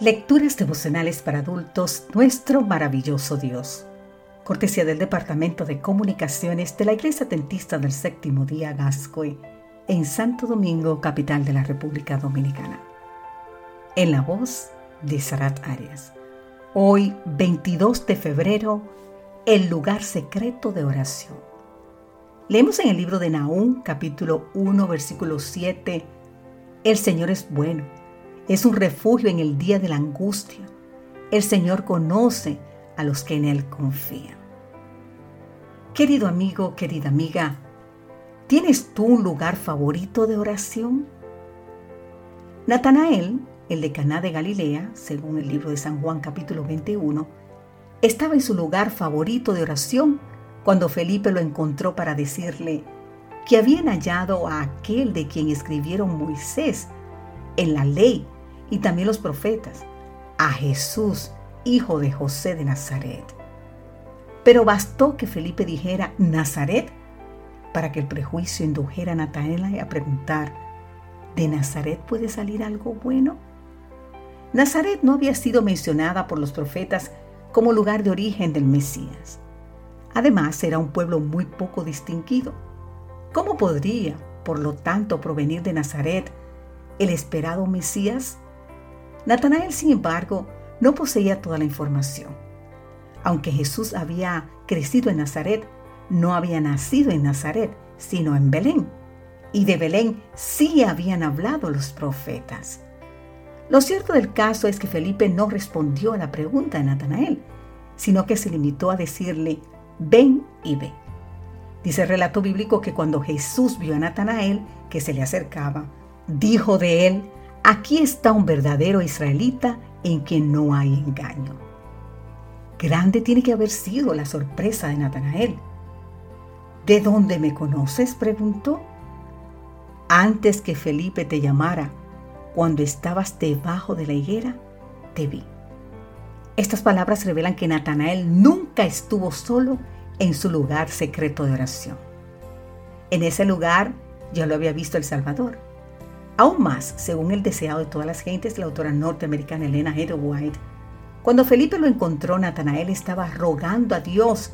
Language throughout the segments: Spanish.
Lecturas devocionales para adultos, nuestro maravilloso Dios. Cortesía del Departamento de Comunicaciones de la Iglesia Tentista del Séptimo Día Gascoy, en Santo Domingo, capital de la República Dominicana. En la voz de Sarat Arias. Hoy, 22 de febrero, el lugar secreto de oración. Leemos en el libro de Naúm, capítulo 1, versículo 7, El Señor es bueno es un refugio en el día de la angustia. El Señor conoce a los que en Él confían. Querido amigo, querida amiga, ¿tienes tú un lugar favorito de oración? Natanael, el de Caná de Galilea, según el libro de San Juan capítulo 21, estaba en su lugar favorito de oración cuando Felipe lo encontró para decirle que habían hallado a aquel de quien escribieron Moisés en la ley y también los profetas, a Jesús, hijo de José de Nazaret. Pero bastó que Felipe dijera Nazaret para que el prejuicio indujera a Natanael a preguntar, ¿de Nazaret puede salir algo bueno? Nazaret no había sido mencionada por los profetas como lugar de origen del Mesías. Además, era un pueblo muy poco distinguido. ¿Cómo podría, por lo tanto, provenir de Nazaret el esperado Mesías? Natanael, sin embargo, no poseía toda la información. Aunque Jesús había crecido en Nazaret, no había nacido en Nazaret, sino en Belén. Y de Belén sí habían hablado los profetas. Lo cierto del caso es que Felipe no respondió a la pregunta de Natanael, sino que se limitó a decirle, ven y ve. Dice el relato bíblico que cuando Jesús vio a Natanael que se le acercaba, dijo de él, Aquí está un verdadero israelita en quien no hay engaño. Grande tiene que haber sido la sorpresa de Natanael. ¿De dónde me conoces? preguntó. Antes que Felipe te llamara, cuando estabas debajo de la higuera, te vi. Estas palabras revelan que Natanael nunca estuvo solo en su lugar secreto de oración. En ese lugar ya lo había visto el Salvador. Aún más, según el deseado de todas las gentes, la autora norteamericana Elena Heather White, cuando Felipe lo encontró, Natanael estaba rogando a Dios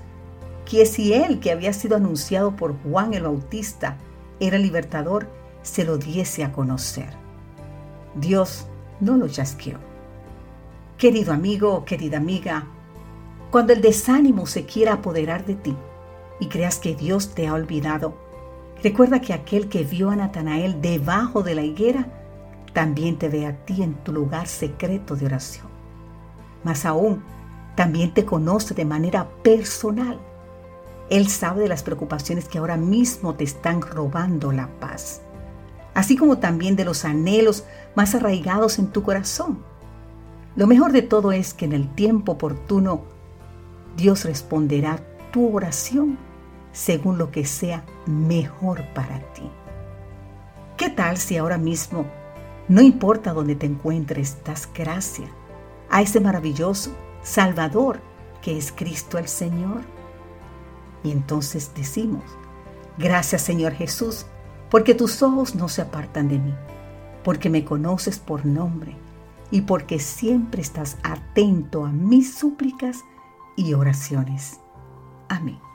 que si él, que había sido anunciado por Juan el Bautista, era libertador, se lo diese a conocer. Dios no lo chasqueó. Querido amigo, querida amiga, cuando el desánimo se quiera apoderar de ti y creas que Dios te ha olvidado, Recuerda que aquel que vio a Natanael debajo de la higuera, también te ve a ti en tu lugar secreto de oración. Más aún, también te conoce de manera personal. Él sabe de las preocupaciones que ahora mismo te están robando la paz, así como también de los anhelos más arraigados en tu corazón. Lo mejor de todo es que en el tiempo oportuno Dios responderá tu oración según lo que sea mejor para ti. ¿Qué tal si ahora mismo, no importa dónde te encuentres, das gracia a ese maravilloso Salvador que es Cristo el Señor? Y entonces decimos, gracias Señor Jesús, porque tus ojos no se apartan de mí, porque me conoces por nombre y porque siempre estás atento a mis súplicas y oraciones. Amén.